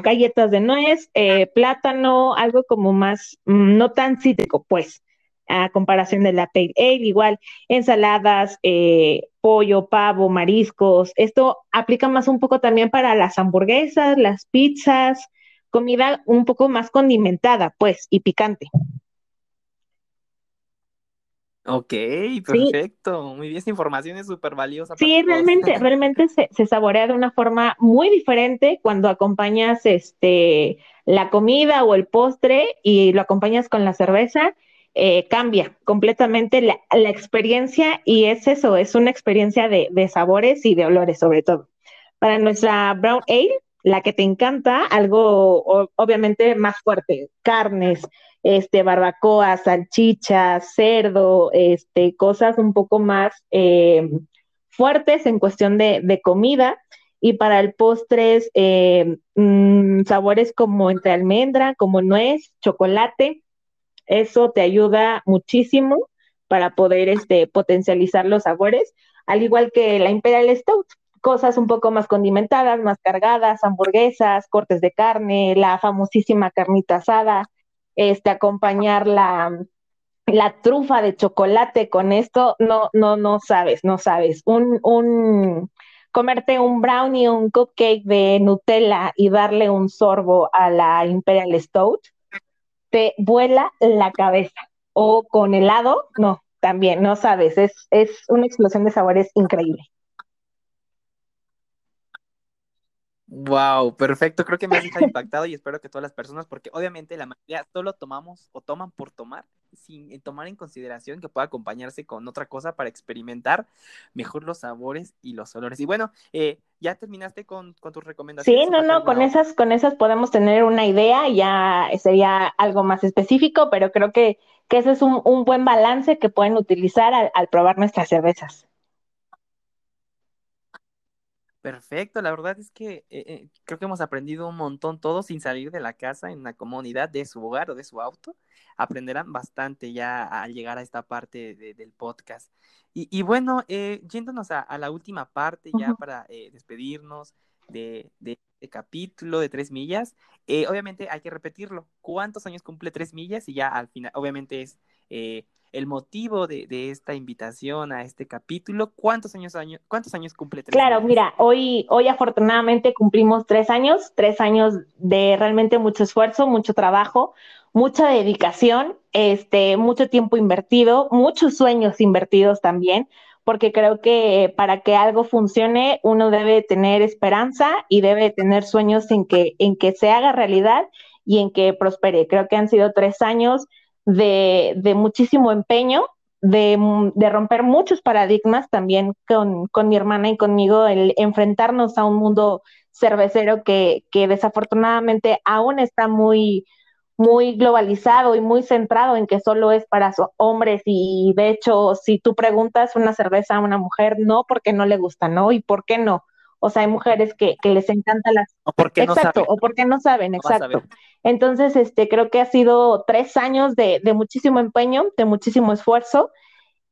galletas de nuez, eh, plátano, algo como más, mm, no tan cítrico, pues, a comparación de la Pale Ale, igual ensaladas, eh, pollo, pavo, mariscos. Esto aplica más un poco también para las hamburguesas, las pizzas, comida un poco más condimentada, pues, y picante. Ok, perfecto. Muy bien, esta información es súper valiosa. Sí, realmente, realmente se, se, saborea de una forma muy diferente cuando acompañas este la comida o el postre y lo acompañas con la cerveza. Eh, cambia completamente la, la, experiencia y es eso, es una experiencia de, de sabores y de olores sobre todo. Para nuestra Brown Ale, la que te encanta, algo obviamente más fuerte, carnes, este, barbacoa, salchichas, cerdo, este, cosas un poco más eh, fuertes en cuestión de, comida. Y para el postres, eh, mm, sabores como entre almendra, como nuez, chocolate. Eso te ayuda muchísimo para poder este, potencializar los sabores, al igual que la Imperial Stout cosas un poco más condimentadas, más cargadas, hamburguesas, cortes de carne, la famosísima carnita asada, este, acompañar la, la trufa de chocolate con esto, no, no, no sabes, no sabes. Un, un, comerte un brownie, un cupcake de Nutella y darle un sorbo a la Imperial Stout, te vuela la cabeza. O con helado, no, también, no sabes, es, es una explosión de sabores increíble. Wow, perfecto. Creo que me has dejado impactado y espero que todas las personas, porque obviamente la mayoría solo tomamos o toman por tomar, sin eh, tomar en consideración que pueda acompañarse con otra cosa para experimentar mejor los sabores y los olores. Y bueno, eh, ya terminaste con, tus recomendaciones. Sí, no, no, con esas, con esas podemos tener una idea, ya sería algo más específico, pero creo que, que ese es un, un buen balance que pueden utilizar al probar nuestras cervezas. Perfecto, la verdad es que eh, eh, creo que hemos aprendido un montón todos sin salir de la casa, en la comunidad de su hogar o de su auto. Aprenderán bastante ya al llegar a esta parte del podcast. Y, bueno, eh, yéndonos a, la última parte ya para despedirnos de, de, este capítulo de tres millas, obviamente hay que repetirlo. ¿Cuántos años cumple tres millas? Y ya al final, obviamente es el motivo de, esta invitación a este capítulo. ¿Cuántos años, años, cuántos años cumple? Tres claro, mira, hoy, hoy afortunadamente cumplimos tres años, tres años de realmente mucho esfuerzo, mucho trabajo, mucha dedicación, este, mucho tiempo invertido, muchos sueños invertidos también, porque creo que para que algo funcione uno debe tener esperanza y debe tener sueños en que, en que se haga realidad y en que prospere. Creo que han sido tres años de, de muchísimo empeño, de, romper muchos paradigmas también con, con, mi hermana y conmigo, el enfrentarnos a un mundo cervecero que, que desafortunadamente aún está muy, muy globalizado y muy centrado en que solo es para hombres y de hecho si tú preguntas una cerveza a una mujer, no porque no le gusta, ¿no? ¿Y por qué no? O sea, hay mujeres que, que les encanta las... O porque exacto, no saben. o porque no saben, exacto. Entonces, este, creo que ha sido tres años de, de muchísimo empeño, de muchísimo esfuerzo.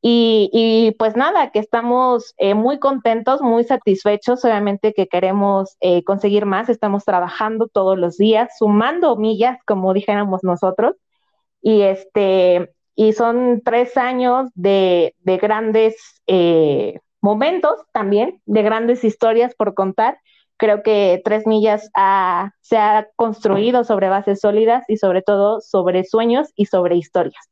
Y, y pues nada, que estamos eh, muy contentos, muy satisfechos, obviamente que queremos eh, conseguir más, estamos trabajando todos los días, sumando millas, como dijéramos nosotros, y este, y son tres años de, de grandes eh, momentos también de grandes historias por contar. Creo que Tres Millas se ha construido sobre bases sólidas y sobre todo sobre sueños y sobre historias.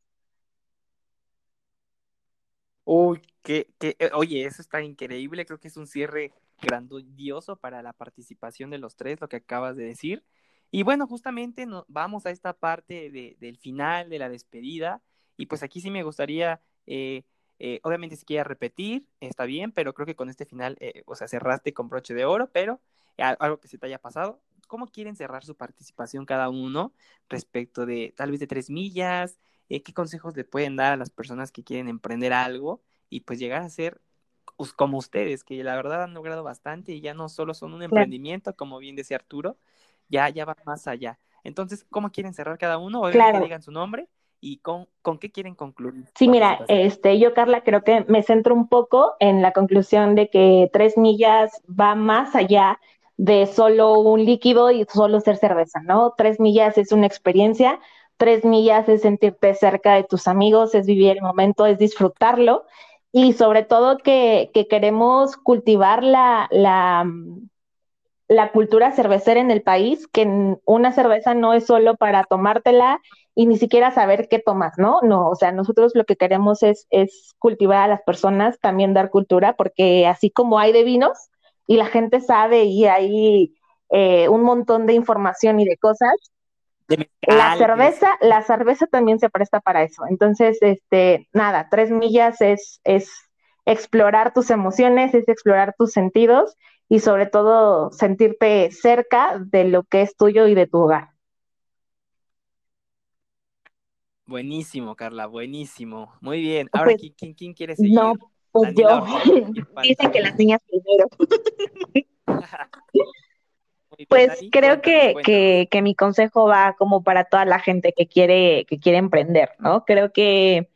Uy, que, eh, oye, eso está increíble. Creo que es un cierre grandioso para la participación de los tres, lo que acabas de decir. Y bueno, justamente vamos a esta parte del final, de la despedida. Y pues aquí sí me gustaría eh, eh, obviamente si quieres repetir, está bien, pero creo que con este final, eh, o sea, cerraste con broche de oro, pero algo que se te haya pasado, ¿cómo quieren cerrar su participación cada uno respecto de tal vez de tres millas? Eh, ¿Qué consejos le pueden dar a las personas que quieren emprender algo y pues llegar a ser como ustedes, que la verdad han logrado bastante y ya no solo son un emprendimiento, como bien decía Arturo, ya, ya va más allá. Entonces, ¿cómo quieren cerrar cada uno? Obviamente que digan su nombre ¿Y con, con qué quieren concluir? Sí, mira, este, yo, Carla, creo que me centro un poco en la conclusión de que tres millas va más allá de solo un líquido y solo ser cerveza, ¿no? Tres millas es una experiencia, tres millas es sentirte cerca de tus amigos, es vivir el momento, es disfrutarlo y sobre todo que, que queremos cultivar la, la, la cultura cervecera en el país, que una cerveza no es solo para tomártela y ni siquiera saber qué tomas, ¿no? No, o sea, nosotros lo que queremos es, es cultivar a las personas, también dar cultura, porque así como hay de vinos y la gente sabe y hay eh, un montón de información y de cosas, la cerveza, la cerveza también se presta para eso. Entonces, este, nada, tres millas es, es explorar tus emociones, es explorar tus sentidos y sobre todo sentirte cerca de lo que es tuyo y de tu hogar. Buenísimo, Carla, buenísimo. Muy bien. Ahora, pues, ¿quién, quién, quiere seguir? No, pues yo. Dicen que las niñas primero. pues creo que, que, que, mi consejo va como para toda la gente que quiere, que quiere emprender, ¿no? Creo que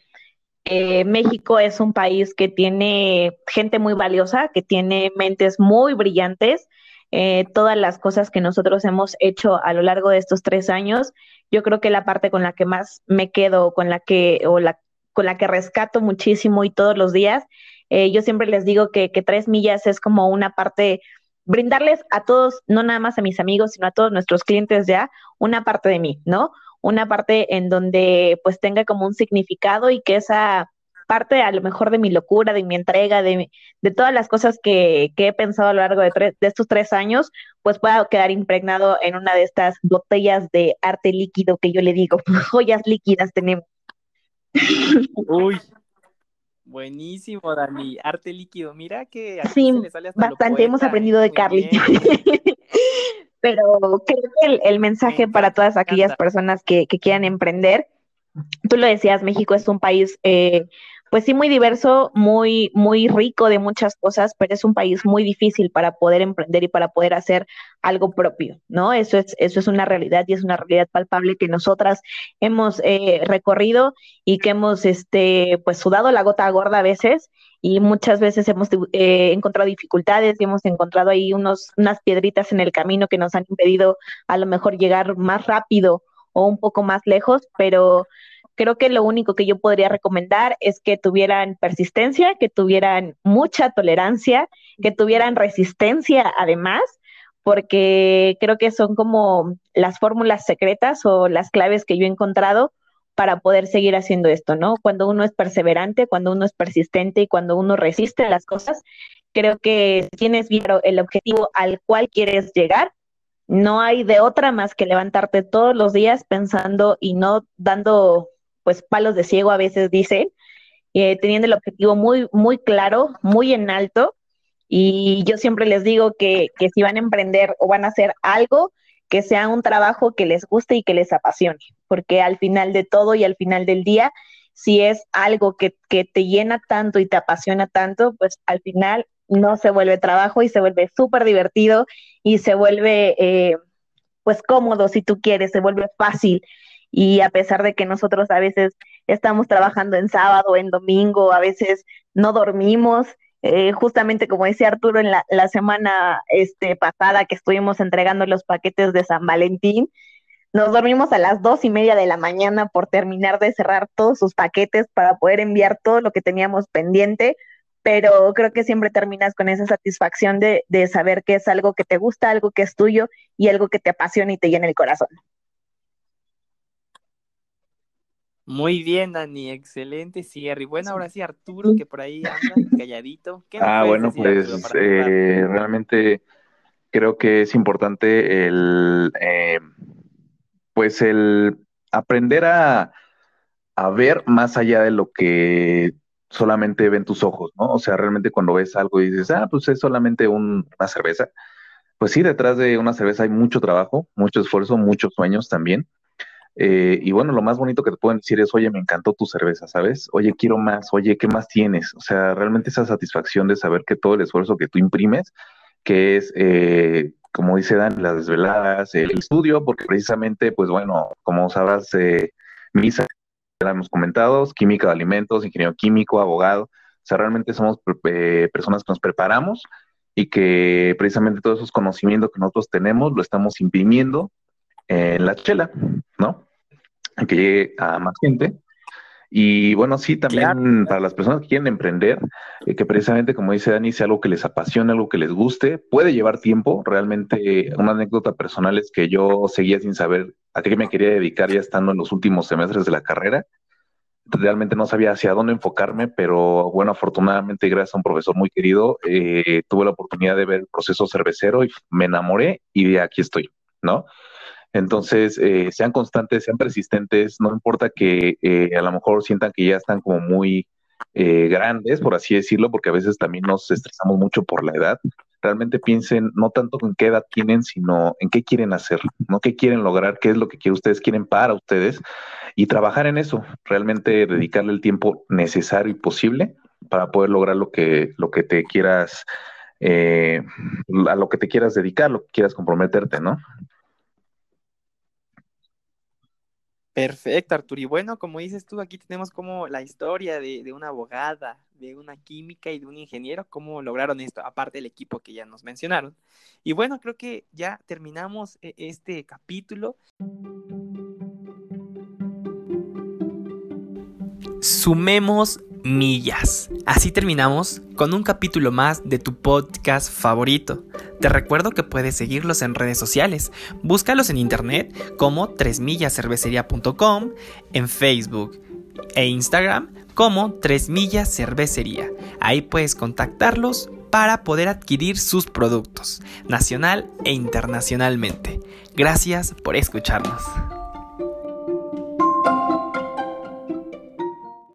eh, México es un país que tiene gente muy valiosa, que tiene mentes muy brillantes. Eh, todas las cosas que nosotros hemos hecho a lo largo de estos tres años yo creo que la parte con la que más me quedo, con la que, o la, con la que rescato muchísimo y todos los días, eh, yo siempre les digo que, que tres millas es como una parte, brindarles a todos, no nada más a mis amigos, sino a todos nuestros clientes ya, una parte de mí, ¿no? Una parte en donde pues tenga como un significado y que esa parte a lo mejor de mi locura, de mi entrega, de, de todas las cosas que, que, he pensado a lo largo de, de estos tres años, pues pueda quedar impregnado en una de estas botellas de arte líquido que yo le digo, joyas líquidas tenemos. Uy, buenísimo, Dani. Arte líquido, mira que sí, bastante hemos aprendido de Carly. Pero creo que el, el mensaje para todas aquellas personas que, que, quieran emprender, tú lo decías, México es un país eh, pues sí, muy diverso, muy, muy rico de muchas cosas, pero es un país muy difícil para poder emprender y para poder hacer algo propio, ¿no? Eso es, eso es una realidad y es una realidad palpable que nosotras hemos eh, recorrido y que hemos, este, pues sudado la gota gorda a veces y muchas veces hemos eh, encontrado dificultades y hemos encontrado ahí unos, unas piedritas en el camino que nos han impedido a lo mejor llegar más rápido o un poco más lejos, pero creo que lo único que yo podría recomendar es que tuvieran persistencia, que tuvieran mucha tolerancia, que tuvieran resistencia además, porque creo que son como las fórmulas secretas o las claves que yo he encontrado para poder seguir haciendo esto, ¿no? Cuando uno es perseverante, cuando uno es persistente y cuando uno resiste las cosas, creo que tienes bien el objetivo al cual quieres llegar, no hay de otra más que levantarte todos los días pensando y no dando pues palos de ciego a veces dicen, eh, teniendo el objetivo muy, muy claro, muy en alto. Y yo siempre les digo que, que si van a emprender o van a hacer algo, que sea un trabajo que les guste y que les apasione, porque al final de todo y al final del día, si es algo que, que te llena tanto y te apasiona tanto, pues al final no se vuelve trabajo y se vuelve súper divertido y se vuelve eh, pues cómodo si tú quieres, se vuelve fácil. Y a pesar de que nosotros a veces estamos trabajando en sábado, en domingo, a veces no dormimos, eh, justamente como decía Arturo en la, la, semana este, pasada que estuvimos entregando los paquetes de San Valentín, nos dormimos a las dos y media de la mañana por terminar de cerrar todos sus paquetes para poder enviar todo lo que teníamos pendiente, pero creo que siempre terminas con esa satisfacción de, de saber que es algo que te gusta, algo que es tuyo y algo que te apasiona y te llena el corazón. Muy bien, Dani, excelente cierre. Y bueno, ahora sí, Arturo, que por ahí anda calladito. ah, bueno, pues eh, realmente creo que es importante el, eh, pues el aprender a, a ver más allá de lo que solamente ven tus ojos, ¿no? O sea, realmente cuando ves algo y dices, ah, pues es solamente una cerveza, pues sí, detrás de una cerveza hay mucho trabajo, mucho esfuerzo, muchos sueños también. Eh, y bueno, lo más bonito que te pueden decir es, oye, me encantó tu cerveza, ¿sabes? Oye, quiero más, oye, ¿qué más tienes? O sea, realmente esa satisfacción de saber que todo el esfuerzo que tú imprimes, que es, eh, como dice Dan, las desveladas, el estudio, porque precisamente, pues bueno, como sabrás, eh, misa ya hemos comentado, química de alimentos, ingeniero químico, abogado. O sea, realmente somos eh, personas que nos preparamos y que precisamente todos esos conocimientos que nosotros tenemos lo estamos imprimiendo en la chela, ¿no? Que llegue a más gente. Y bueno, sí, también para las personas que quieren emprender, eh, que precisamente como dice Dani, sea algo que les apasione, algo que les guste, puede llevar tiempo. Realmente, una anécdota personal es que yo seguía sin saber a qué me quería dedicar ya estando en los últimos semestres de la carrera. Realmente no sabía hacia dónde enfocarme, pero bueno, afortunadamente, gracias a un profesor muy querido, eh, tuve la oportunidad de ver el proceso cervecero y me enamoré y de aquí estoy, ¿no? Entonces, eh, sean constantes, sean persistentes, no importa que eh, a lo mejor sientan que ya están como muy eh, grandes, por así decirlo, porque a veces también nos estresamos mucho por la edad. Realmente piensen no tanto en qué edad tienen, sino en qué quieren hacer, no qué quieren lograr, qué es lo que ustedes quieren para ustedes y trabajar en eso, realmente dedicarle el tiempo necesario y posible para poder lograr lo que, lo que te quieras, a lo que te quieras dedicar, lo que quieras comprometerte, ¿no? Perfecto, Artur. Y bueno, como dices tú, aquí tenemos como la historia de, una abogada, de una química y de un ingeniero, cómo lograron esto, aparte del equipo que ya nos mencionaron. Y bueno, creo que ya terminamos eh, este capítulo. Sumemos millas. Así terminamos con un capítulo más de tu podcast favorito. Te recuerdo que puedes seguirlos en redes sociales. Búscalos en internet como 3millacervecería.com, en Facebook e Instagram como 3 millas cervecería. Ahí puedes contactarlos para poder adquirir sus productos, nacional e internacionalmente. Gracias por escucharnos.